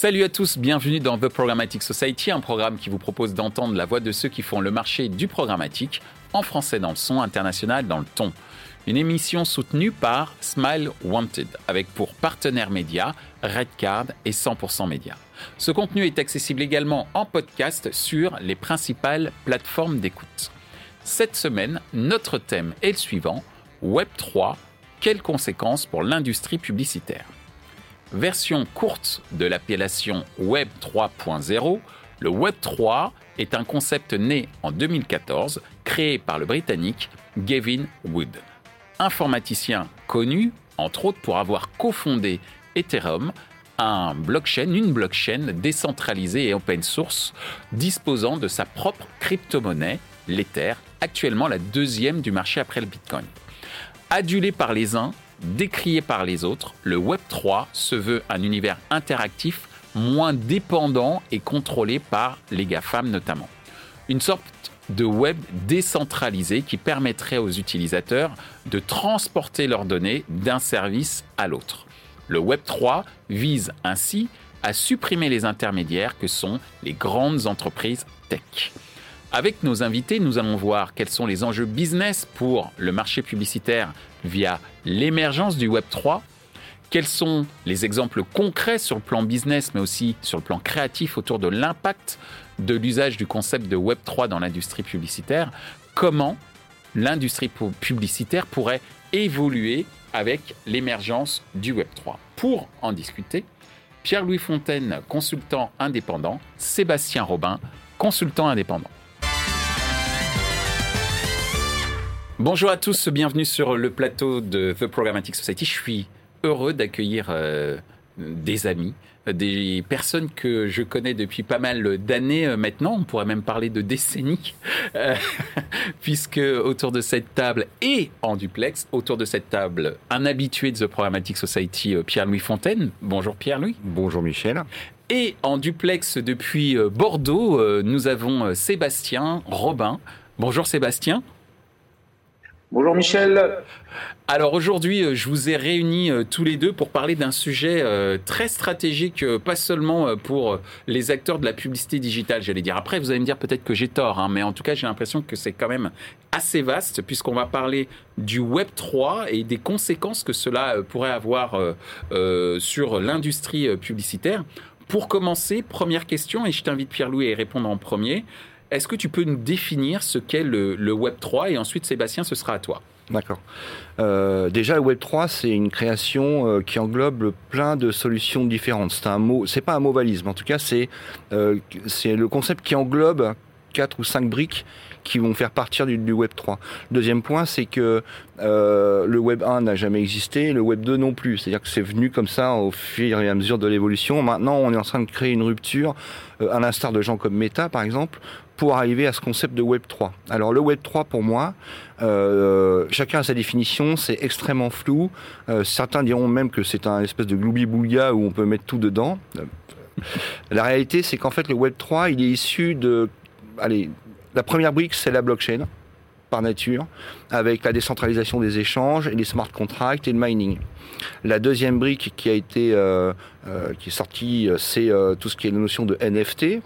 Salut à tous, bienvenue dans The Programmatic Society, un programme qui vous propose d'entendre la voix de ceux qui font le marché du programmatique, en français dans le son, international dans le ton. Une émission soutenue par Smile Wanted, avec pour partenaires médias Redcard et 100% Média. Ce contenu est accessible également en podcast sur les principales plateformes d'écoute. Cette semaine, notre thème est le suivant Web3, quelles conséquences pour l'industrie publicitaire? Version courte de l'appellation Web 3.0, le Web 3 est un concept né en 2014, créé par le Britannique Gavin Wood, informaticien connu, entre autres pour avoir cofondé Ethereum, une blockchain décentralisée et open source, disposant de sa propre crypto-monnaie, l'Ether, actuellement la deuxième du marché après le Bitcoin. Adulé par les uns, décrié par les autres, le Web 3 se veut un univers interactif moins dépendant et contrôlé par les GAFAM notamment. Une sorte de web décentralisé qui permettrait aux utilisateurs de transporter leurs données d'un service à l'autre. Le Web 3 vise ainsi à supprimer les intermédiaires que sont les grandes entreprises tech. Avec nos invités, nous allons voir quels sont les enjeux business pour le marché publicitaire via l'émergence du Web 3, quels sont les exemples concrets sur le plan business, mais aussi sur le plan créatif autour de l'impact de l'usage du concept de Web 3 dans l'industrie publicitaire, comment l'industrie publicitaire pourrait évoluer avec l'émergence du Web 3. Pour en discuter, Pierre-Louis Fontaine, consultant indépendant, Sébastien Robin, consultant indépendant. Bonjour à tous, bienvenue sur le plateau de The Programmatic Society. Je suis heureux d'accueillir euh, des amis, des personnes que je connais depuis pas mal d'années euh, maintenant, on pourrait même parler de décennies, euh, puisque autour de cette table et en duplex, autour de cette table, un habitué de The Programmatic Society, Pierre-Louis Fontaine. Bonjour Pierre-Louis. Bonjour Michel. Et en duplex depuis Bordeaux, nous avons Sébastien Robin. Bonjour Sébastien. Bonjour Michel. Alors aujourd'hui, euh, je vous ai réunis euh, tous les deux pour parler d'un sujet euh, très stratégique, pas seulement pour les acteurs de la publicité digitale, j'allais dire. Après, vous allez me dire peut-être que j'ai tort, hein, mais en tout cas, j'ai l'impression que c'est quand même assez vaste, puisqu'on va parler du Web 3 et des conséquences que cela pourrait avoir sur l'industrie publicitaire. Pour commencer, première question, et je t'invite Pierre-Louis à y répondre en premier. Est-ce que tu peux nous définir ce qu'est le, Web 3 et ensuite Sébastien, ce sera à toi. D'accord. Euh, déjà, le Web 3, c'est une création euh, qui englobe plein de solutions différentes. C'est un mot, c'est pas un mot valise, en tout cas, euh, c'est le concept qui englobe quatre ou cinq briques qui vont faire partir du, Web 3. deuxième point, c'est que euh, le Web 1 n'a jamais existé, le Web 2 non plus. C'est-à-dire que c'est venu comme ça au fur et à mesure de l'évolution. Maintenant, on est en train de créer une rupture, euh, à l'instar de gens comme Meta, par exemple, pour arriver à ce concept de Web 3. Alors le Web 3 pour moi, euh, chacun a sa définition, c'est extrêmement flou. Certains diront même que c'est un espèce de gloubi-boulga où on peut mettre tout dedans. La réalité, c'est qu'en fait le Web 3, il est issu de, allez, la première brique, c'est la blockchain par nature, avec la décentralisation des échanges et les smart contracts et le mining. La deuxième brique qui a été euh, qui est sortie, c'est tout ce qui est la notion de NFT,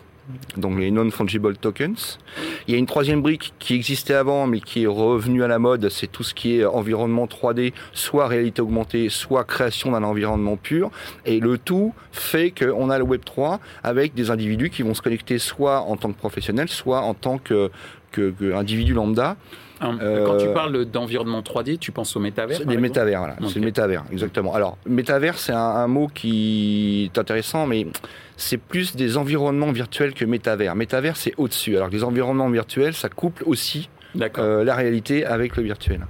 donc les non-fungible tokens. Il y a une troisième brique qui existait avant, mais qui est revenue à la mode, c'est tout ce qui est environnement 3D, soit réalité augmentée, soit création d'un environnement pur. Et le tout fait qu'on a le Web 3 avec des individus qui vont se connecter soit en tant que professionnels, soit en tant que, que, lambda. Quand tu euh, parles d'environnement 3D, tu penses au métavers Des métavers, voilà. C'est le métavers, exactement. Alors, métavers, c'est un, un, mot qui est intéressant, mais c'est plus des environnements virtuels que métavers. Métavers, c'est au-dessus. Alors que les environnements virtuels, ça couple aussi euh, la réalité avec le virtuel.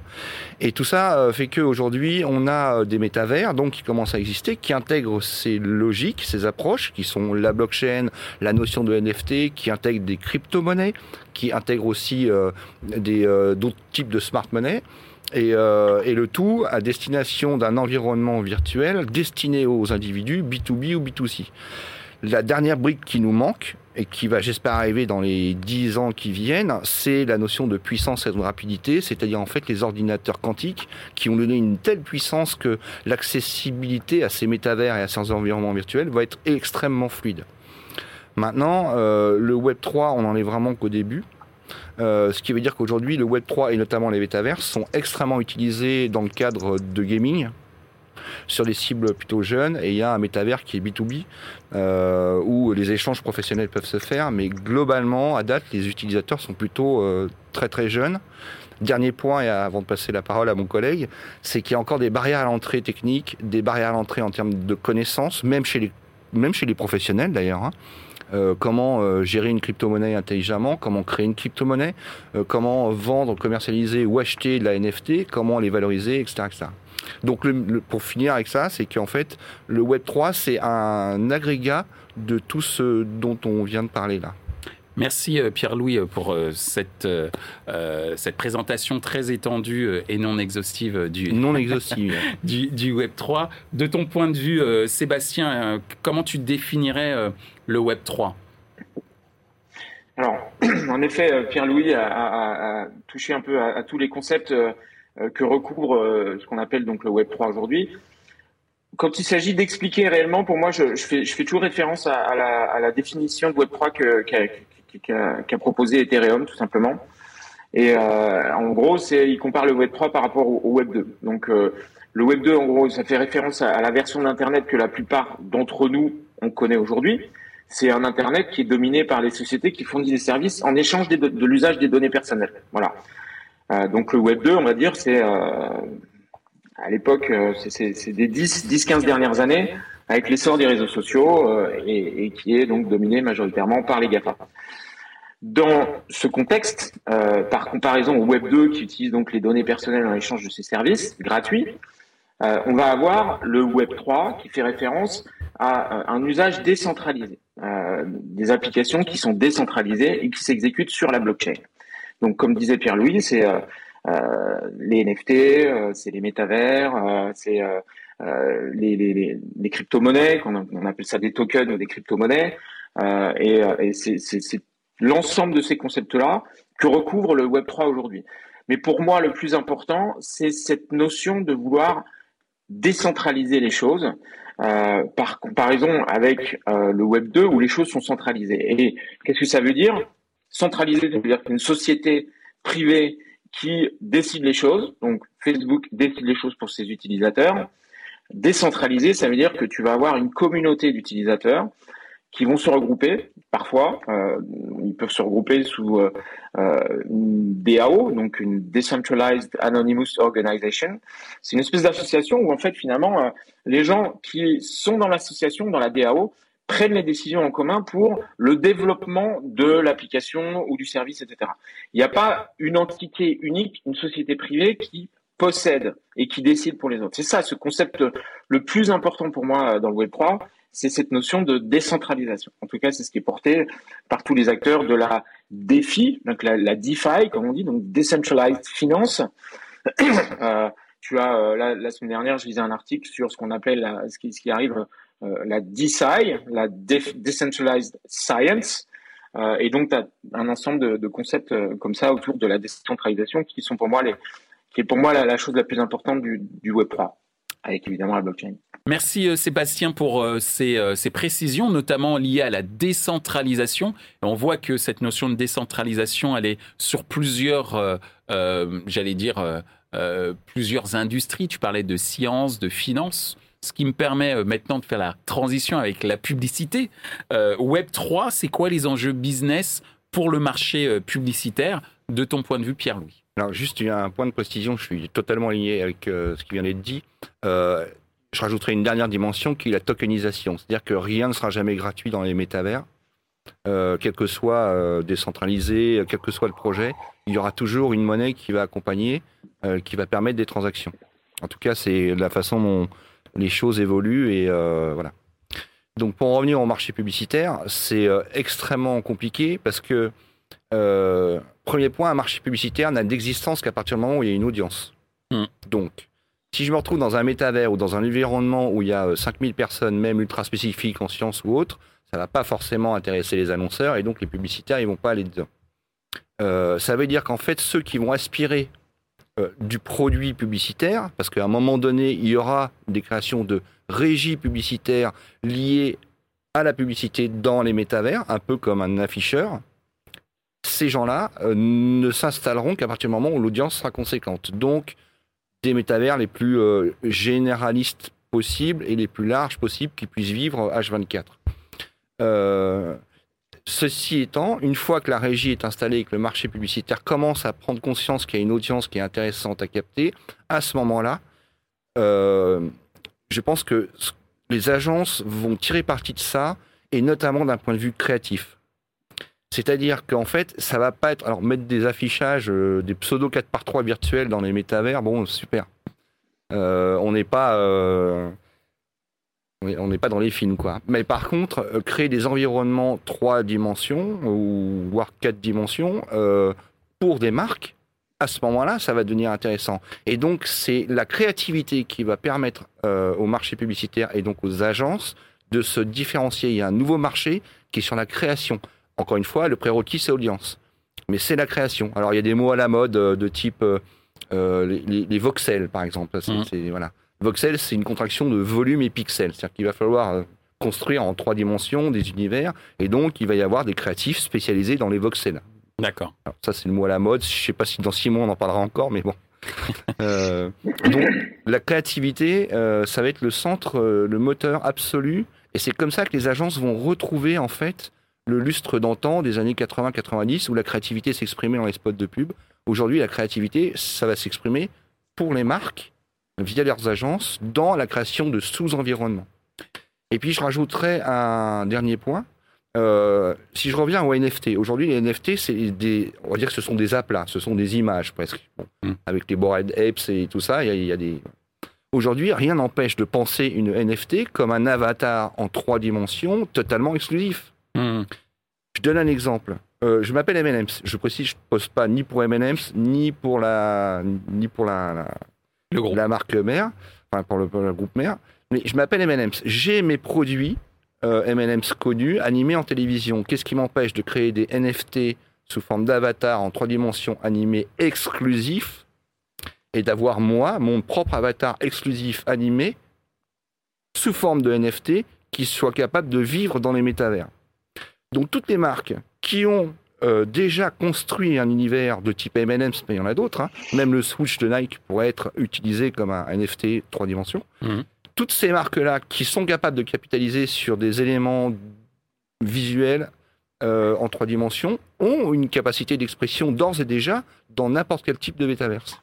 Et tout ça euh, fait qu'aujourd'hui, on a euh, des métavers donc qui commencent à exister, qui intègrent ces logiques, ces approches, qui sont la blockchain, la notion de NFT, qui intègrent des crypto-monnaies, qui intègrent aussi d'autres types de smart money. Et, et, le tout à destination d'un environnement virtuel destiné aux individus B2B ou B2C. La dernière brique qui nous manque, et qui va, j'espère, arriver dans les 10 ans qui viennent, c'est la notion de puissance et de rapidité, c'est-à-dire en fait les ordinateurs quantiques qui ont donné une telle puissance que l'accessibilité à ces métavers et à ces environnements virtuels va être extrêmement fluide. Maintenant, euh, le Web 3, on en est vraiment qu'au début. Euh, ce qui veut dire qu'aujourd'hui, le Web 3 et notamment les métavers sont extrêmement utilisés dans le cadre de gaming, sur des cibles plutôt jeunes et il y a un métavers qui est B2B euh, où les échanges professionnels peuvent se faire mais globalement à date les utilisateurs sont plutôt euh, très très jeunes Dernier point, et avant de passer la parole à mon collègue, c'est qu'il y a encore des barrières à l'entrée technique, des barrières à l'entrée en termes de connaissances, même chez les, les professionnels d'ailleurs. Hein. Euh, comment gérer une crypto-monnaie intelligemment, comment créer une crypto-monnaie, comment vendre, commercialiser ou acheter de la NFT, comment les valoriser, etc. Donc pour finir avec ça, c'est qu'en fait, le Web3, c'est un agrégat de tout ce dont on vient de parler là. Merci euh, Pierre-Louis euh, pour euh, cette, cette présentation très étendue et non exhaustive du, non exhaustive. du, du, Web 3. De ton point de vue, Sébastien, comment tu définirais le Web 3 Alors, en effet, Pierre-Louis a, touché un peu à, tous les concepts que recouvre ce qu'on appelle donc le Web 3 aujourd'hui quand il s'agit d'expliquer réellement, pour moi, je, fais, toujours référence à, la, définition de Web3 qu'a qu'a proposé Ethereum tout simplement. Et euh, en gros, c'est il compare le Web 3 par rapport au, Web 2. Donc euh, le Web 2, en gros, ça fait référence à, la version d'Internet que la plupart d'entre nous on connaît aujourd'hui. C'est un Internet qui est dominé par les sociétés qui fournissent des services en échange de l'usage des données personnelles. Voilà. Euh, donc le Web 2, on va dire, c'est euh, à l'époque, euh, c'est des 10, 10, 15 dernières années, avec l'essor des réseaux sociaux et, qui est donc dominé majoritairement par les GAFA. Dans ce contexte, par comparaison au Web 2 qui utilise donc les données personnelles en échange de ses services gratuits, on va avoir le Web 3 qui fait référence à un usage décentralisé, des applications qui sont décentralisées et qui s'exécutent sur la blockchain. Donc, comme disait Pierre-Louis, c'est euh, les NFT, c'est les métavers, c'est les, crypto-monnaies, on, appelle ça des tokens ou des crypto-monnaies, et, et c'est l'ensemble de ces concepts-là que recouvre le Web 3 aujourd'hui. Mais pour moi, le plus important, c'est cette notion de vouloir décentraliser les choses euh, par comparaison avec euh, le Web 2 où les choses sont centralisées. Et qu'est-ce que ça veut dire? Centraliser, ça veut dire qu'une société privée qui décide les choses, donc Facebook décide les choses pour ses utilisateurs. Décentraliser, ça veut dire que tu vas avoir une communauté d'utilisateurs qui vont se regrouper parfois. Euh, ils peuvent se regrouper sous euh, euh une DAO, donc une Decentralized Anonymous Organization. C'est une espèce d'association où en fait finalement les gens qui sont dans l'association, dans la DAO, prennent les décisions en commun pour le développement de l'application ou du service, etc. Il n'y a pas une entité unique, une société privée qui possède et qui décide pour les autres. C'est ça, ce concept le plus important pour moi dans le Web 3, c'est cette notion de décentralisation. En tout cas, c'est ce qui est porté par tous les acteurs de la DeFi, donc la, DeFi, comme on dit, donc Decentralized Finance. euh, tu as euh, la, semaine dernière, je lisais un article sur ce qu'on appelle ce, qui, ce, qui, arrive euh, la DeSci, la Decentralized Science. Euh, et donc, tu as un ensemble de, concepts comme ça autour de la décentralisation qui sont pour moi les, qui est pour moi la, chose la plus importante du, du Web 3 avec évidemment la blockchain. Merci Sébastien pour euh, ces, précisions, notamment liées à la décentralisation. on voit que cette notion de décentralisation, elle est sur plusieurs, j'allais dire, plusieurs industries. Tu parlais de science, de finance ce qui me permet maintenant de faire la transition avec la publicité. Web 3, c'est quoi les enjeux business pour le marché publicitaire de ton point de vue, Pierre-Louis? Alors juste un point de précision, je suis totalement aligné avec euh, ce qui vient d'être dit. Euh, je rajouterai une dernière dimension qui est la tokenisation, c'est-à-dire que rien ne sera jamais gratuit dans les métavers, euh, quel que soit euh, décentralisé, quel que soit le projet, il y aura toujours une monnaie qui va accompagner, euh, qui va permettre des transactions. En tout cas, c'est la façon dont les choses évoluent et voilà. Donc pour en revenir au marché publicitaire, c'est extrêmement compliqué parce que euh, premier point, un marché publicitaire n'a d'existence qu'à partir du moment où il y a une audience. Hmm. Donc, si je me retrouve dans un métavers ou dans un environnement où il y a 5000 euh, personnes, même ultra spécifiques en sciences ou autres, Ça va pas forcément intéresser les annonceurs et donc les publicitaires, ils vont pas aller dedans. Euh, ça veut dire qu'en fait, ceux qui vont aspirer euh, du produit publicitaire, parce qu'à un moment donné, il y aura des créations de régies publicitaires liées à la publicité dans les métavers, un peu comme un afficheur. Ces gens-là euh, ne s'installeront qu'à partir du moment où l'audience sera conséquente. Donc, des métavers les plus généralistes possibles et les plus larges possibles qui puissent vivre H24. Euh, ceci étant, une fois que la régie est installée et que le marché publicitaire commence à prendre conscience qu'il y a une audience qui est intéressante à capter, à ce moment-là, euh, je pense que les agences vont tirer parti de ça, et notamment d'un point de vue créatif. C'est-à-dire qu'en fait, ça va pas être. Alors, mettre des affichages, euh, des pseudo 4 par 3 virtuels dans les métavers, bon, super. on n'est pas on n'est pas dans les films, quoi. Mais par contre, euh, créer des environnements trois dimensions, ou voire quatre dimensions, euh, pour des marques, à ce moment-là, ça va devenir intéressant. Et donc, c'est la créativité qui va permettre euh, au marché publicitaire et donc aux agences de se différencier. Il y a un nouveau marché qui est sur la création. Encore une fois, le prérequis, c'est audience. Mais c'est la création. Alors, il y a des mots à la mode de type les, voxels, par exemple. C'est, mmh. voilà. Voxel, c'est une contraction de volume et pixels. C'est-à-dire qu'il va falloir euh, construire en trois dimensions des univers, et donc il va y avoir des créatifs spécialisés dans les voxels. D'accord. Ça, c'est le mot à la mode. Je ne sais pas si dans six mois on en parlera encore, mais bon. euh, donc, la créativité, euh, ça va être le centre, euh, le moteur absolu, et c'est comme ça que les agences vont retrouver en fait le lustre d'antan des années 80-90 où la créativité s'exprimait dans les spots de pub. Aujourd'hui, la créativité, ça va s'exprimer pour les marques via leurs agences dans la création de sous-environnements. Et puis je rajouterais un dernier point. Euh, si je reviens aux NFT, aujourd'hui les NFT, c'est des, on va dire que ce sont des aplats, ce sont des images presque, hmm. avec les bored apes et tout ça. Il y a, des. Aujourd'hui, rien n'empêche de penser une NFT comme un avatar en trois dimensions totalement exclusif. Hmm. Je donne un exemple. Euh, je m'appelle M&M's. Je précise, je ne pose pas ni pour M&M's ni pour la ni pour la la marque mère, enfin pour le, groupe mère. Mais je m'appelle M&M's. J'ai mes produits euh, connus animés en télévision. Qu'est-ce qui m'empêche de créer des NFT sous forme d'avatar en trois dimensions animés exclusifs et d'avoir moi mon propre avatar exclusif animé sous forme de NFT qui soit capable de vivre dans les métavers? Donc toutes les marques qui ont euh, déjà construit un univers de type M&M's, mais il y en a d'autres. Hein. Même le Switch de Nike pourrait être utilisé comme un NFT trois dimensions. Mhm. Toutes ces marques-là qui sont capables de capitaliser sur des éléments visuels euh, en trois dimensions ont une capacité d'expression d'ores et déjà dans n'importe quel type de métaverse.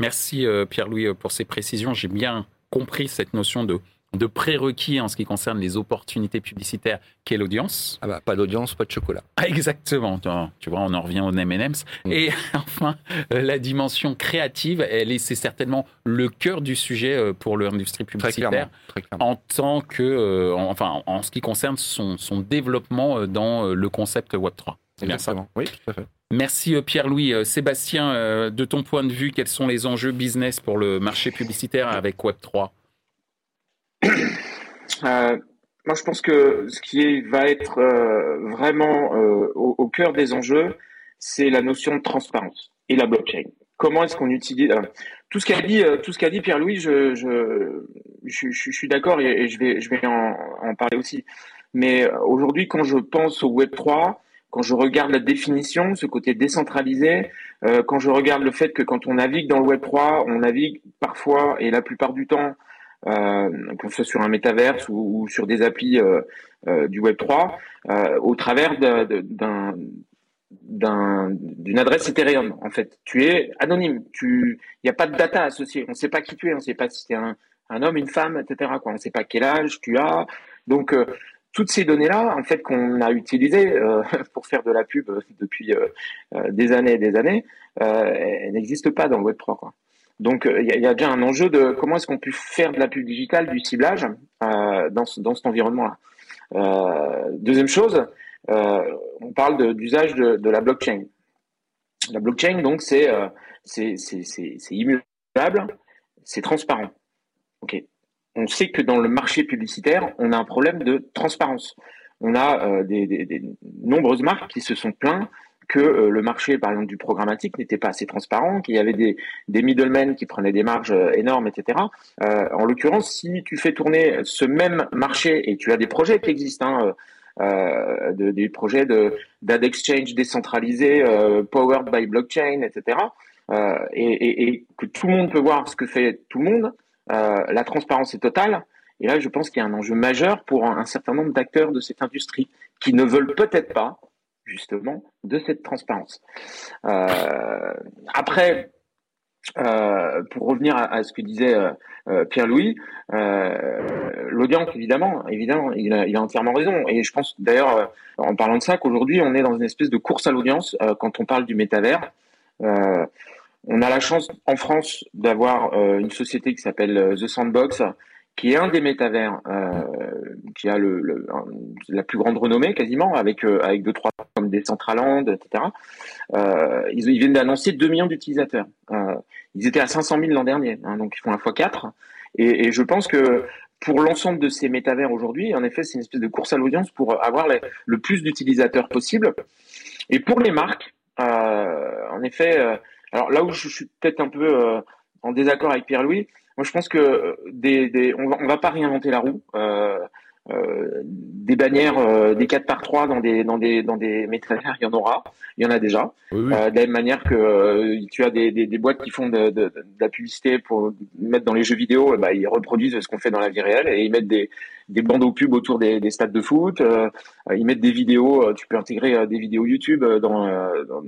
Merci euh, Pierre-Louis pour ces précisions. J'ai bien compris cette notion de de prérequis en ce qui concerne les opportunités publicitaires qu'est l'audience. Ah bah, pas d'audience, pas de chocolat. Ah, exactement. Tu vois, on en revient aux M&M's. Mm. Et enfin, euh, la dimension créative, elle est, c'est certainement le cœur du sujet euh, pour l'industrie publicitaire. Très clairement, En tant que, euh, enfin, en ce qui concerne son, son développement dans le concept Web3. C'est bien ça. Oui, tout à fait. Merci Pierre-Louis. Sébastien, de ton point de vue, quels sont les enjeux business pour le marché publicitaire avec Web3 euh, moi, je pense que ce qui va être euh, vraiment euh, au, cœur des enjeux, c'est la notion de transparence et la blockchain. Comment est-ce qu'on utilise tout ce qu'a dit tout ce qu'a dit Pierre-Louis, je, suis d'accord et, je vais en, parler aussi. Mais aujourd'hui, quand je pense au Web 3, quand je regarde la définition, ce côté décentralisé, quand je regarde le fait que quand on navigue dans le Web 3, on navigue parfois et la plupart du temps euh, qu'on soit sur un métaverse ou, sur des applis euh, euh, du Web 3, au travers d'un d'une adresse Ethereum en fait. Tu es anonyme, tu il n'y a pas de data associée, on ne sait pas qui tu es, on ne sait pas si tu es un, homme, une femme, etc. On ne sait pas quel âge tu as. Donc toutes ces données-là, en fait, qu'on a utilisées pour faire de la pub depuis des années et des années, elles n'existent pas dans le Web 3. Quoi. Donc euh, il y, a déjà un enjeu de comment est-ce qu'on peut faire de la pub digitale, du ciblage euh, dans, cet environnement-là. Euh, deuxième chose, on parle d'usage de, la blockchain. La blockchain, donc, c'est immutable, c'est transparent. Ok. On sait que dans le marché publicitaire, on a un problème de transparence. on a des, nombreuses marques qui se sont plaintes que le marché, par exemple, du programmatique n'était pas assez transparent, qu'il y avait des, middlemen qui prenaient des marges énormes, etc. en l'occurrence, si tu fais tourner ce même marché et tu as des projets qui existent, hein, euh, de, des projets de d'ad exchange décentralisé, euh, powered by blockchain, etc. Euh, et, et, que tout le monde peut voir ce que fait tout le monde. la transparence est totale. Et là, je pense qu'il y a un enjeu majeur pour un, certain nombre d'acteurs de cette industrie qui ne veulent peut-être pas, justement, de cette transparence. après, euh, pour revenir à, ce que disait euh, euh, Pierre-Louis, l'audience, évidemment, évidemment, il a, entièrement raison. Et je pense d'ailleurs, en parlant de ça, qu'aujourd'hui, on est dans une espèce de course à l'audience quand on parle du métavers. on a la chance en France d'avoir une société qui s'appelle The Sandbox, qui est un des métavers euh, qui a la plus grande renommée quasiment, avec euh, avec deux trois comme Decentraland, etc. Euh, ils, viennent d'annoncer 2 millions d'utilisateurs. Ils étaient à 500 000 l'an dernier, hein, donc ils font un fois 4. Et, je pense que pour l'ensemble de ces métavers aujourd'hui, en effet, c'est une espèce de course à l'audience pour avoir le plus d'utilisateurs possible. Et pour les marques, en effet, alors là où je suis peut-être un peu en désaccord avec Pierre-Louis, moi, je pense que euh, des, des on va, on va pas réinventer la roue. Euh, euh, des bannières, euh, des 4 par 3 dans des dans des dans des métavers, il y en aura, il y en a déjà. Euh, de la même manière que euh, tu as des, des, des, boîtes qui font de, de, de, la publicité pour mettre dans les jeux vidéo, bah, ils reproduisent ce qu'on fait dans la vie réelle et ils mettent des des bandeaux pubs autour des, des stades de foot. ils mettent des vidéos, tu peux intégrer des vidéos YouTube dans dans,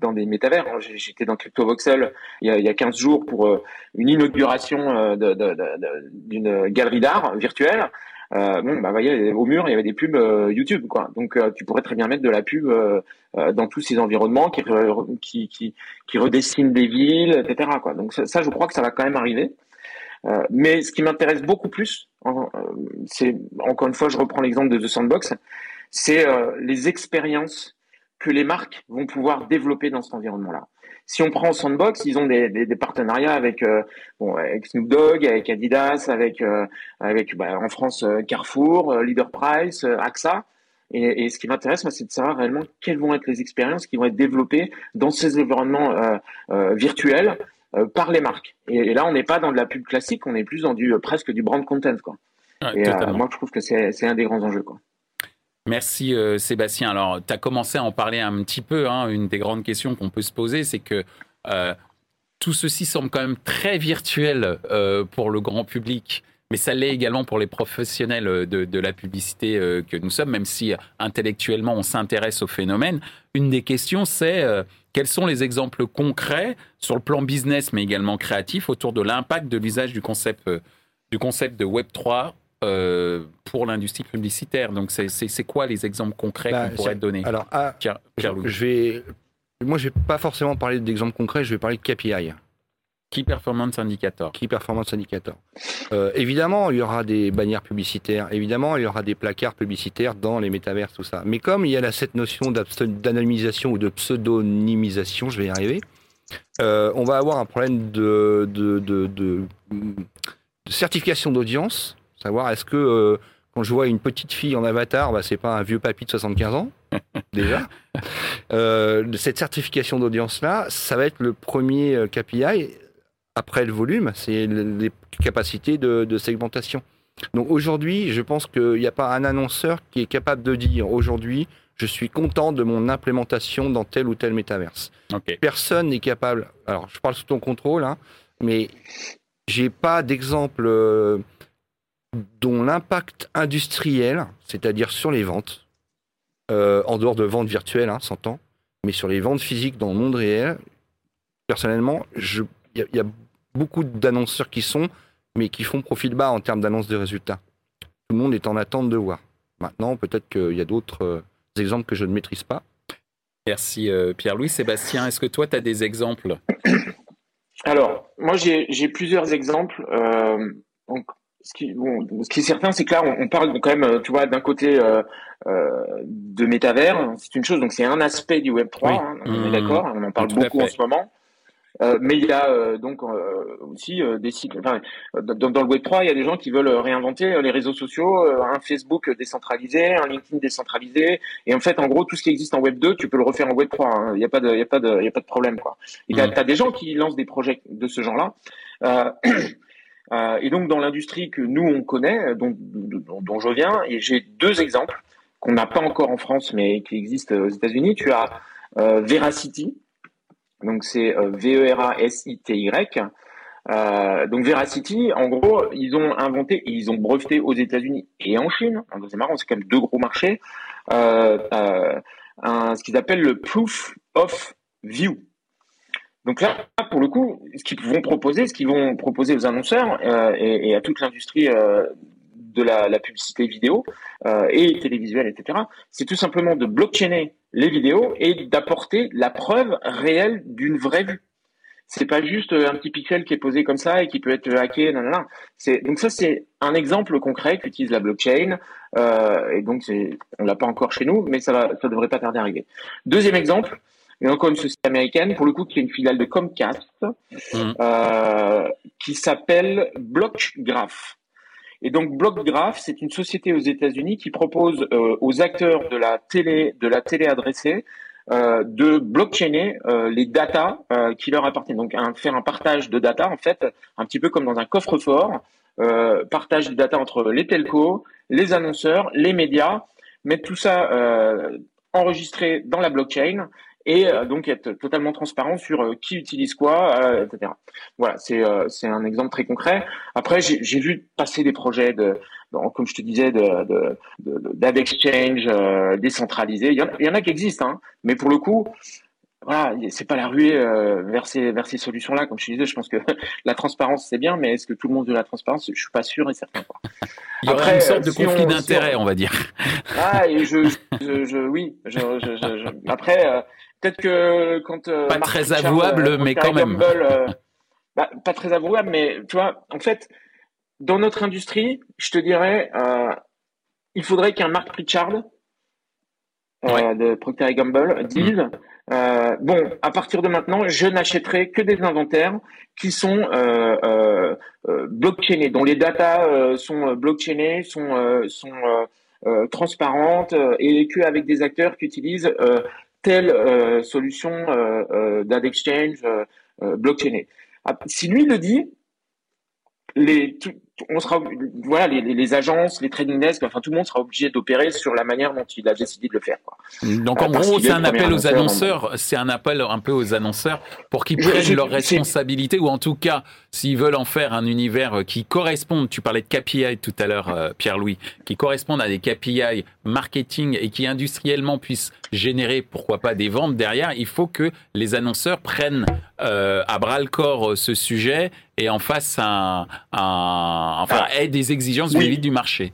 dans des métavers. J'étais dans CryptoVoxel il y a, il y a 15 jours pour une inauguration d'une galerie d'art virtuelle. Euh, bon, bah, voyez, au mur, il y avait des pubs euh, YouTube, quoi. Donc, euh, tu pourrais très bien mettre de la pub euh, dans tous ces environnements qui, qui, qui, qui redessinent des villes, etc. Quoi. Donc, ça, je crois que ça va quand même arriver. mais ce qui m'intéresse beaucoup plus, c'est encore une fois, je reprends l'exemple de The Sandbox, c'est les expériences que les marques vont pouvoir développer dans cet environnement-là. Si on prend Sandbox, ils ont des, des, des partenariats avec, euh, bon, avec Snoop Dogg, avec Adidas, avec, euh, avec bah, en France euh, Carrefour, Leader Price, AXA. Et, et, ce qui m'intéresse, moi, c'est de savoir réellement quelles vont être les expériences qui vont être développées dans ces environnements virtuels par les marques. Et, là, on n'est pas dans de la pub classique, on est plus dans du presque du brand content, quoi. et moi, je trouve que c'est un des grands enjeux, quoi. Merci euh, Sébastien. Alors, tu as commencé à en parler un petit peu. Hein. Une des grandes questions qu'on peut se poser, c'est que euh, tout ceci semble quand même très virtuel euh, pour le grand public, mais ça l'est également pour les professionnels de, la publicité que nous sommes, même si intellectuellement on s'intéresse au phénomène. Une des questions, c'est quels sont les exemples concrets sur le plan business, mais également créatif, autour de l'impact de l'usage du concept, du concept de Web3 euh, pour l'industrie publicitaire. Donc, c'est quoi les exemples concrets bah, qu'on pourrait donner Alors, ah, je vais, moi, je vais pas forcément parler d'exemples concrets, je vais parler de KPI. Key Performance Indicator. Key Performance Indicator. Euh, évidemment, il y aura des bannières publicitaires. Évidemment, il y aura des placards publicitaires dans les métavers, tout ça. Mais comme il y a cette notion d'anonymisation ou de pseudonymisation, je vais y arriver, euh, on va avoir un problème de, de, de, de certification d'audience Savoir est-ce que euh, quand je vois une petite fille en avatar, bah, c'est pas un vieux papy de 75 ans déjà. Euh, cette certification d'audience-là, ça va être le premier euh, KPI après le volume, c'est les capacités de, segmentation. Donc aujourd'hui, je pense qu'il n'y a pas un annonceur qui est capable de dire aujourd'hui, je suis content de mon implémentation dans tel ou tel métaverse. Personne n'est capable. Alors, je parle sous ton contrôle, hein, mais j'ai pas d'exemple dont l'impact industriel, c'est-à-dire sur les ventes, euh, en dehors de ventes virtuelles, hein, s'entend, mais sur les ventes physiques dans le monde réel, personnellement, il y, a beaucoup d'annonceurs qui sont, mais qui font profil bas en termes d'annonce de résultats. Tout le monde est en attente de voir. Maintenant, peut-être qu'il y a d'autres euh, exemples que je ne maîtrise pas. Merci euh, Pierre-Louis. Sébastien, est-ce que toi, tu as des exemples? Alors, moi, j'ai plusieurs exemples. donc, ce qui, bon, ce qui est certain, c'est que là, on, parle quand même, euh, tu vois, d'un côté euh, euh, de métavers, c'est une chose, donc c'est un aspect du Web 3, hein, on est mmh. d'accord, on en parle beaucoup en ce moment. Euh, mais il y a donc aussi des sites. Enfin, dans, dans, le Web 3, il y a des gens qui veulent réinventer les réseaux sociaux, un Facebook décentralisé, un LinkedIn décentralisé. Et en fait, en gros, tout ce qui existe en Web 2, tu peux le refaire en Web 3. Hein. Il n'y a pas de, il y a pas de, il y a pas de problème quoi. Il y a, as des gens qui lancent des projets de ce genre-là. et donc dans l'industrie que nous on connaît, dont, dont, dont je viens, et j'ai deux exemples qu'on n'a pas encore en France, mais qui existent aux États-Unis. Tu as Veracity donc c'est euh, V-E-R-A-S-I-T-Y. Euh, donc Veracity, en gros, ils ont inventé et ils ont breveté aux États-Unis et en Chine. C'est marrant, c'est quand même deux gros marchés. Euh, euh, un, ce qu'ils appellent le proof of view. Donc là, pour le coup, ce qu'ils vont proposer, ce qu'ils vont proposer aux annonceurs euh, et, à toute l'industrie euh, de la, la, publicité vidéo euh, et télévisuelle, etc., c'est tout simplement de blockchainer les vidéos et d'apporter la preuve réelle d'une vraie vue. C'est pas juste un petit pixel qui est posé comme ça et qui peut être hacké, nanana. C'est donc ça c'est un exemple concret qu'utilise la blockchain euh, et donc c'est on l'a pas encore chez nous, mais ça va ça devrait pas tarder à arriver. Deuxième exemple, et encore une société américaine pour le coup qui est une filiale de Comcast mmh. euh, qui s'appelle Blockgraph. Et donc Blockgraph, c'est une société aux États-Unis qui propose euh, aux acteurs de la télé, de la télé adressée, euh, de blockchainer euh, les datas qui leur appartiennent. Donc un, faire un partage de data, en fait, un petit peu comme dans un coffre-fort, partage de data entre les telcos, les annonceurs, les médias, mettre tout ça enregistré dans la blockchain et euh, donc être totalement transparent sur euh, qui utilise quoi, euh, etc. Voilà, c'est c'est un exemple très concret. Après, j'ai vu passer des projets de, comme je te disais, de d'exchange de, décentralisé. Il y, en, il y, en, a qui existent, hein, mais pour le coup, voilà, c'est pas la ruée vers ces vers ces solutions-là. Comme je te disais, je pense que la transparence c'est bien, mais est-ce que tout le monde veut la transparence? Je suis pas sûr et certain. Quoi. Il y Après, une sorte de conflit d'intérêt, on... va dire. Ah, et je, je, je oui. Je, après, Peut-être que quand euh, pas très avouable, euh, mais quand même. Euh, bah, pas très avouable, mais tu vois, en fait, dans notre industrie, je te dirais, il faudrait qu'un Mark Pritchard de Procter Gamble dise. Mm. Euh, bon, à partir de maintenant, je n'achèterai que des inventaires qui sont euh, euh, blockchainés, dont les datas sont blockchainées, sont, sont transparentes et qu'avec des acteurs qui utilisent telle euh, solution euh, euh, data exchange blockchainée. Ah, si lui le dit, les, on sera, voilà, les, les, agences, les trading desks, enfin tout le monde sera obligé d'opérer sur la manière dont il a décidé de le faire. Quoi. Donc en gros, c'est un appel aux annonceurs, c'est un appel un peu aux annonceurs pour qu'ils prennent leurs responsabilités ou en tout cas, s'ils veulent en faire un univers qui corresponde, tu parlais de KPI tout à l'heure, euh, Pierre-Louis, qui correspondent à des KPI marketing et qui industriellement puissent générer, pourquoi pas, des ventes derrière, il faut que les annonceurs prennent euh, à bras le corps ce sujet et en fassent un, un enfin, ait des exigences vis-à-vis du marché.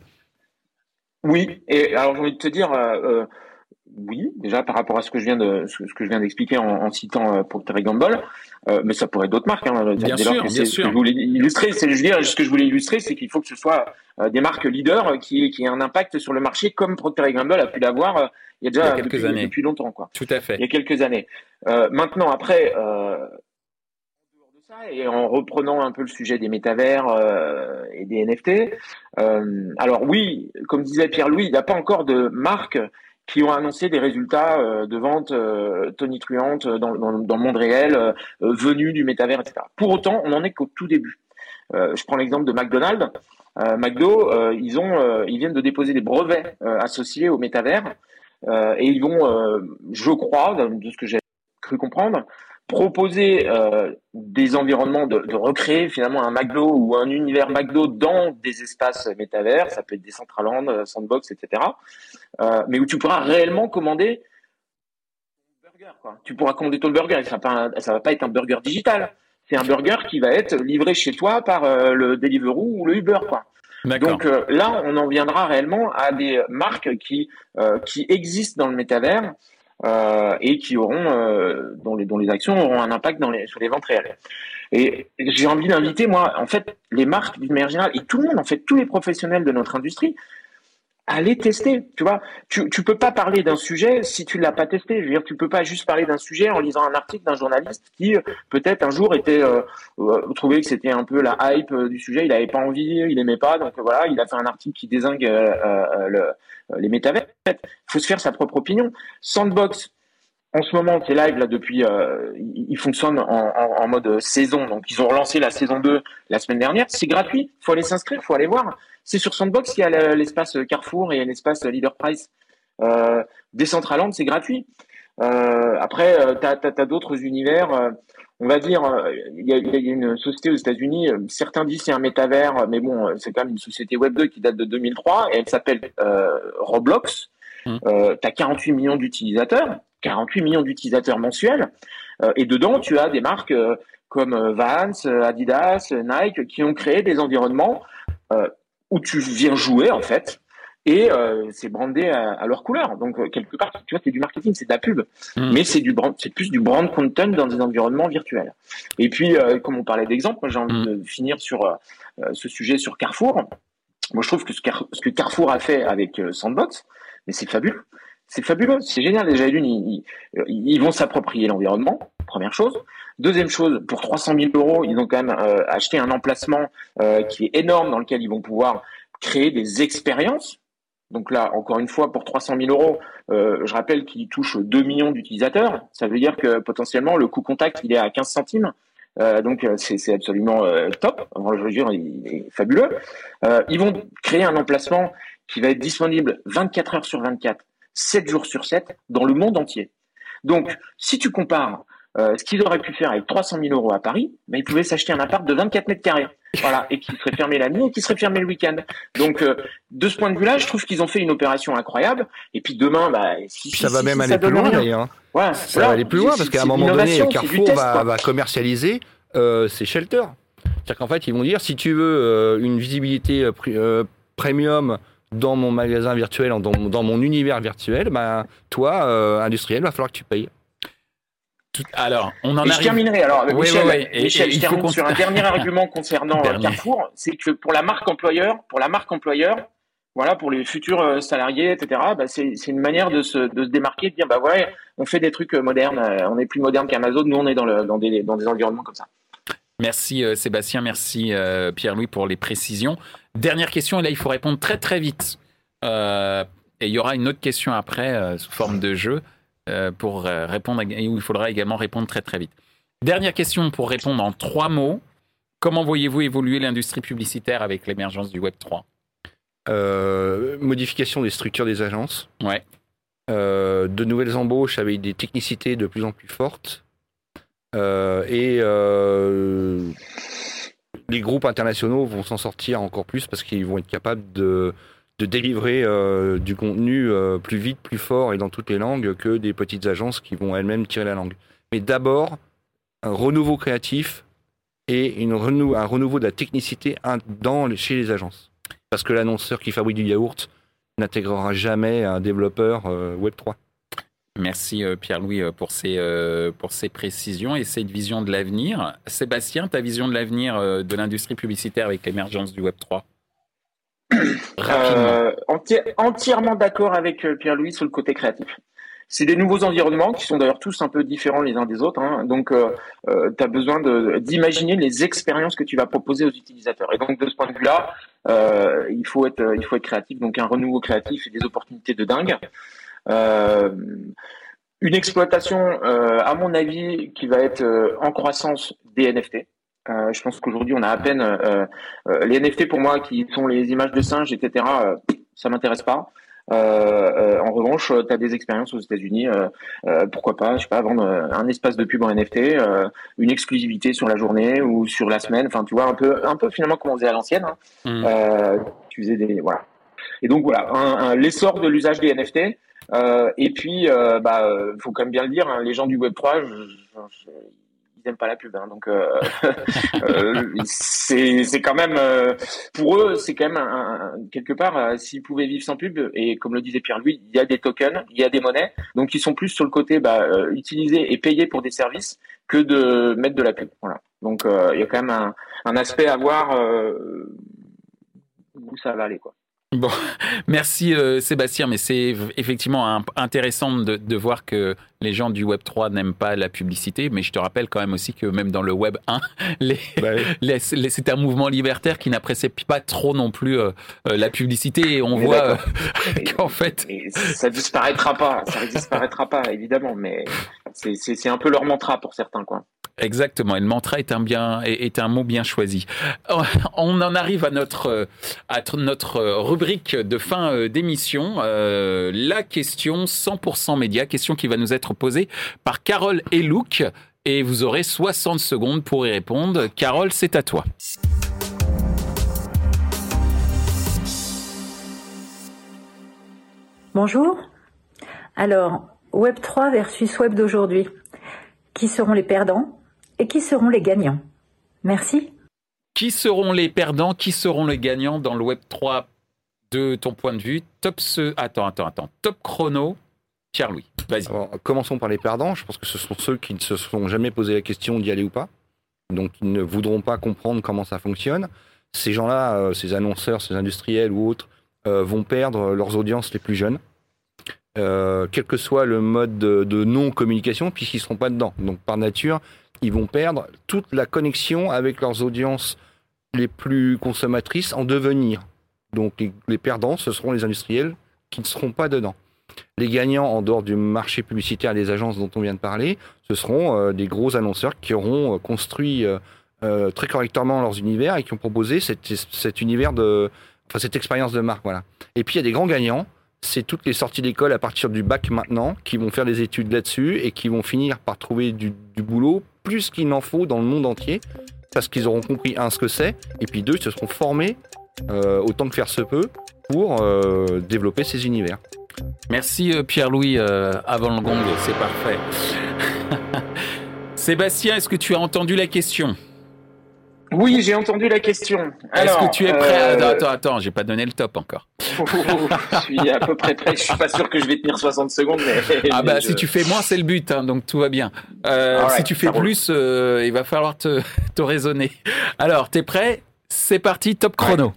Oui, et alors j'ai envie de te dire, euh, euh, oui, déjà par rapport à ce que je viens de ce que je viens d'expliquer en, citant euh, Procter Gamble, euh, mais ça pourrait être d'autres marques. Hein, bien sûr, bien sûr. Ce que je voulais illustrer, c'est je veux dire, ce que je voulais illustrer, c'est qu'il faut que ce soit des marques leaders qui qui aient un impact sur le marché, comme Procter Gamble a pu l'avoir il y a déjà quelques depuis, années. depuis longtemps, quoi. Tout à fait. Il y a quelques années. maintenant, après et en reprenant un peu le sujet des métavers euh, et des NFT, euh, alors oui, comme disait Pierre-Louis, il n'y a pas encore de marques qui ont annoncé des résultats euh, de vente tonitruantes dans, dans, le monde réel, venus du métavers, etc. Pour autant, on n'en est qu'au tout début. je prends l'exemple de McDonald's. McDo, ils ont, ils viennent de déposer des brevets associés au métavers et ils vont, je crois, de ce que j'ai cru comprendre, proposer euh, des environnements de, de, recréer finalement un McDo ou un univers McDo dans des espaces métavers, ça peut être des Centraland, euh, Sandbox, etc. Euh, mais où tu pourras réellement commander burger. Quoi. Tu pourras commander ton burger. Ça va pas, ça va pas être un burger digital. C'est un burger qui va être livré chez toi par euh, le Deliveroo ou le Uber. Quoi. Donc euh, là, on en viendra réellement à des marques qui qui existent dans le métavers euh, et qui auront euh, dont les actions auront un impact dans les sur les ventes réelles. Et j'ai envie d'inviter moi en fait les marques d'une manière générale et tout le monde en fait tous les professionnels de notre industrie allez tester. Tu vois, tu, tu peux pas parler d'un sujet si tu l'as pas testé. Je veux dire, tu peux pas juste parler d'un sujet en lisant un article d'un journaliste qui peut-être un jour était euh, euh trouvé que c'était un peu la hype euh, du sujet. Il avait pas envie, il aimait pas, donc voilà, il a fait un article qui désingue euh, le, les métavers. Il faut se faire sa propre opinion. Sandbox, en ce moment, c'est live là depuis, euh, ils fonctionnent en, en, en, mode saison. Donc ils ont relancé la saison 2 la semaine dernière. C'est gratuit, faut aller s'inscrire, faut aller voir. C'est sur Sandbox, il y a l'espace Carrefour et l'espace Leader Price. Euh, Decentraland, c'est gratuit. Euh, après, euh, tu as, d'autres univers. Euh, on va dire, il y a, y a, une société aux États-Unis. Certains disent c'est un métavers, mais bon, c'est quand même une société Web 2 qui date de 2003 et elle s'appelle Roblox. Mmh. tu as 48 millions d'utilisateurs, 48 millions d'utilisateurs mensuels, et dedans tu as des marques comme Vans, Adidas, Nike qui ont créé des environnements où tu viens jouer en fait et euh, c'est brandé à, leur couleur. Donc euh, quelque part, tu vois, c'est du marketing, c'est de la pub, hmm. mais c'est du brand, c'est plus du brand content dans des environnements virtuels. Et puis, euh, comme on parlait d'exemple, moi j'ai envie hmm. de finir sur euh, ce sujet sur Carrefour. Moi, je trouve que ce, que Carrefour a fait avec Sandbox, mais c'est fabuleux. C'est fabuleux, c'est génial. Déjà, d'une, ils, vont s'approprier l'environnement, première chose. Deuxième chose, pour 300 000 euros, ils ont quand même acheté un emplacement qui est énorme dans lequel ils vont pouvoir créer des expériences donc là, encore une fois, pour 300 000 euros, euh, je rappelle qu'il touche 2 millions d'utilisateurs. Ça veut dire que potentiellement, le coût contact, il est à 15 centimes. Euh, donc euh, c'est absolument euh, top. je veux dire, il est fabuleux. Euh, ils vont créer un emplacement qui va être disponible 24 heures sur 24, 7 jours sur 7, dans le monde entier. Donc, si tu compares euh, ce qu'ils auraient pu faire avec 300 000 euros à Paris, mais ils pouvaient s'acheter un appart de 24 mètres carrés. Voilà, et qui serait fermé la nuit et qui serait fermé le week-end. Donc, euh, de ce point de vue-là, je trouve qu'ils ont fait une opération incroyable. Et puis demain, bah, si, ça va même aller plus loin d'ailleurs. Ouais, ça va aller plus loin parce qu'à un moment donné, Carrefour va, va, commercialiser euh, ses shelters. C'est-à-dire qu'en fait, ils vont dire si tu veux euh, une visibilité premium dans mon magasin virtuel, dans, dans mon univers virtuel, bah, toi, industriel, va falloir que tu payes. Alors, on en et Je terminerai alors avec Michel. Michel, je termine sur un dernier argument concernant euh, Carrefour, c'est que pour la marque employeur, pour la marque employeur, voilà, pour les futurs euh, salariés, etc. Bah, c'est une manière de se, de se démarquer, de dire bah ouais, on fait des trucs euh, modernes, on est plus moderne qu'Amazon, nous on est dans, le, dans, des, dans des environnements comme ça. Merci Sébastien, merci Pierre-Louis pour les précisions. Dernière question, et là il faut répondre très très vite. et il y aura une autre question après sous forme de jeu. Euh, pour euh, répondre, où il faudra également répondre très très vite. Dernière question pour répondre en trois mots. Comment voyez-vous évoluer l'industrie publicitaire avec l'émergence du Web 3 euh, Modification des structures des agences. Ouais. de nouvelles embauches avec des technicités de plus en plus fortes. et les groupes internationaux vont s'en sortir encore plus parce qu'ils vont être capables de de délivrer euh, du contenu euh, plus vite, plus fort et dans toutes les langues que des petites agences qui vont elles-mêmes tirer la langue. Mais d'abord, un renouveau créatif et un renouveau de la technicité dans, chez les agences. Parce que l'annonceur qui fabrique du yaourt n'intégrera jamais un développeur euh, Web3. Merci Pierre-Louis pour ces, pour ces précisions et cette vision de l'avenir. Sébastien, ta vision de l'avenir de l'industrie publicitaire avec l'émergence du Web3 euh, entièrement d'accord avec euh, Pierre-Louis sur le côté créatif. C'est des nouveaux environnements qui sont d'ailleurs tous un peu différents les uns des autres. Hein. Donc, euh, euh tu as besoin d'imaginer les expériences que tu vas proposer aux utilisateurs. Et donc, de ce point de vue-là, euh, il il faut être créatif. Donc, un renouveau créatif et des opportunités de dingue. Euh, une exploitation, à mon avis, qui va être en croissance des NFT. Euh, je pense qu'aujourd'hui, on a à peine euh, euh, les NFT pour moi, qui sont les images de singes, etc. ça m'intéresse pas. en revanche, tu as des expériences aux États-Unis. pourquoi pas, je sais pas, vendre un espace de pub en NFT, une exclusivité sur la journée ou sur la semaine. Enfin, tu vois un peu, un peu finalement comme on faisait à l'ancienne. Hein. Mmh. tu faisais des voilà. Et donc voilà, l'essor de l'usage des NFT. Et puis, bah, faut quand même bien le dire, hein, les gens du Web 3, n'aiment pas la pub. Hein, donc euh, euh, c'est quand même euh, pour eux c'est quand même un, quelque part s'ils pouvaient vivre sans pub et comme le disait Pierre Louis il y a des tokens il y a des monnaies donc ils sont plus sur le côté bah, utiliser et payer pour des services que de mettre de la pub. Voilà. Donc il y a quand même un, un aspect à voir où ça va aller quoi. Bon, merci euh, Sébastien, mais c'est effectivement intéressant de, de, voir que les gens du Web 3 n'aiment pas la publicité, mais je te rappelle quand même aussi que même dans le Web 1, les, bah les, c'est un mouvement libertaire qui n'apprécie pas trop non plus euh, euh, la publicité et on voit qu'en fait... ça disparaîtra pas, ça disparaîtra pas évidemment, mais c'est un peu leur mantra pour certains quoi. Exactement. Et le mantra est un bien est un mot bien choisi. On en arrive à notre à notre rubrique de fin euh, d'émission. Euh, la question 100% média, question qui va nous être posée par Carole et Luc. Et vous aurez 60 secondes pour y répondre. Carole, c'est à toi. Bonjour. Alors, Web 3 versus Web d'aujourd'hui. Qui seront les perdants? Et qui seront les gagnants? Merci. Qui seront les perdants? Qui seront les gagnants dans le Web 3 de ton point de vue? Top ce... Attends, attends, attends. Top chrono, Pierre-Louis. Vas-y. Commençons par les perdants. Je pense que ce sont ceux qui ne se sont jamais posé la question d'y aller ou pas. Donc, ils ne voudront pas comprendre comment ça fonctionne. Ces gens-là, euh, ces annonceurs, ces industriels ou autres, euh, vont perdre leurs audiences les plus jeunes. Euh, quel que soit le mode de, de non-communication, puisqu'ils ne seront pas dedans. Donc, par nature, ils vont perdre toute la connexion avec leurs audiences les plus consommatrices en devenir. Donc les, perdants, ce seront les industriels qui ne seront pas dedans. Les gagnants, en dehors du marché publicitaire des agences dont on vient de parler, ce seront euh, des gros annonceurs qui auront euh, construit euh, très correctement leurs univers et qui ont proposé cet univers de, enfin cette expérience de marque, voilà. Et puis il y a des grands gagnants, c'est toutes les sorties d'école à partir du bac maintenant qui vont faire des études là-dessus et qui vont finir par trouver du, du boulot plus qu'il n'en faut dans le monde entier parce qu'ils auront compris, un, ce que c'est, et puis deux, ils se seront formés euh, autant que faire se peut pour euh, développer ces univers. Merci euh, Pierre-Louis, avant le gong, c'est parfait. Sébastien, est-ce que tu as entendu la question? Oui, j'ai entendu la question. Est-ce que tu es prêt Attends, attends, attends, j'ai pas donné le top encore. je suis à peu près prêt. Je suis pas sûr que je vais tenir 60 secondes. Mais, ah bah si tu fais moins, c'est le but, hein, donc tout va bien. si tu fais plus, il va falloir te, te raisonner. Alors, t'es prêt? C'est parti, top chrono.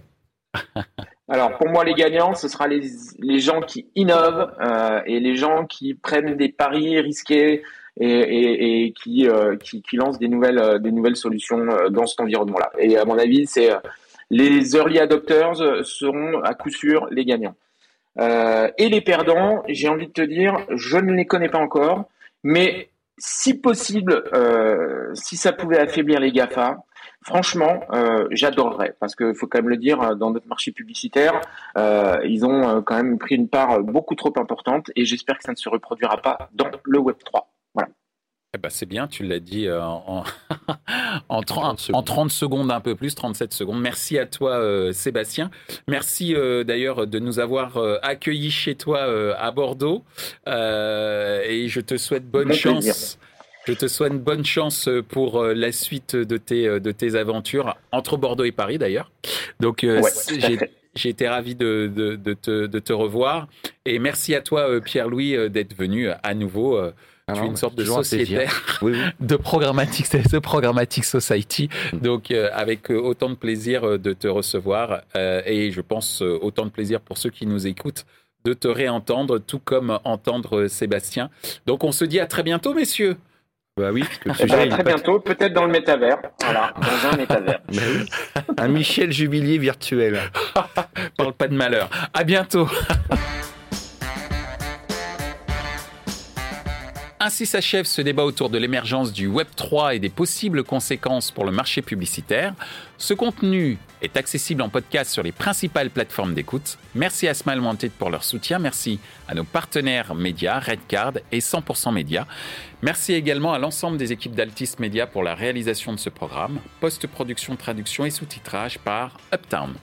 Alors pour moi, les gagnants, ce sera les, les gens qui innovent euh, et les gens qui prennent des paris risqués et, euh, qui, lancent des nouvelles euh, des nouvelles solutions euh, dans cet environnement-là. Et à mon avis, c'est les early adopters seront à coup sûr les gagnants. et les perdants, j'ai envie de te dire, je ne les connais pas encore, mais si possible, si ça pouvait affaiblir les GAFA, Franchement, j'adorerais parce qu'il faut quand même le dire, dans notre marché publicitaire, ils ont quand même pris une part beaucoup trop importante et j'espère que ça ne se reproduira pas dans le Web 3. Eh ben c'est bien, tu l'as dit en, en, 30, en 30 secondes, un peu plus, 37 secondes. Merci à toi, Sébastien. Merci d'ailleurs de nous avoir accueillis chez toi à Bordeaux. et je te souhaite bonne chance. Je te souhaite bonne chance pour euh, la suite de tes, euh, de tes aventures, entre Bordeaux et Paris d'ailleurs. Donc, euh, j'ai été ravi de, de, de, te, de, te, revoir. Et merci à toi, Pierre-Louis, d'être venu à nouveau. tu es une sorte de sociétaire de programmatique, de programmatic society. Mm. Donc, avec autant de plaisir de te recevoir et je pense autant de plaisir pour ceux qui nous écoutent de te réentendre, tout comme entendre Sébastien. Donc, on se dit à très bientôt, messieurs. Bah oui, parce que le très bientôt, peut-être dans le métavers. Voilà, dans un métavers. Bah un Michel Jubilier virtuel. Parle pas de malheur. À bientôt. Ainsi s'achève ce débat autour de l'émergence du Web 3 et des possibles conséquences pour le marché publicitaire. Ce contenu est accessible en podcast sur les principales plateformes d'écoute. Merci à Smile Wanted pour leur soutien. Merci à nos partenaires médias, Redcard et 100% Média. Merci également à l'ensemble des équipes d'Altis Media pour la réalisation de ce programme. Post-production, traduction et sous-titrage par Uptown.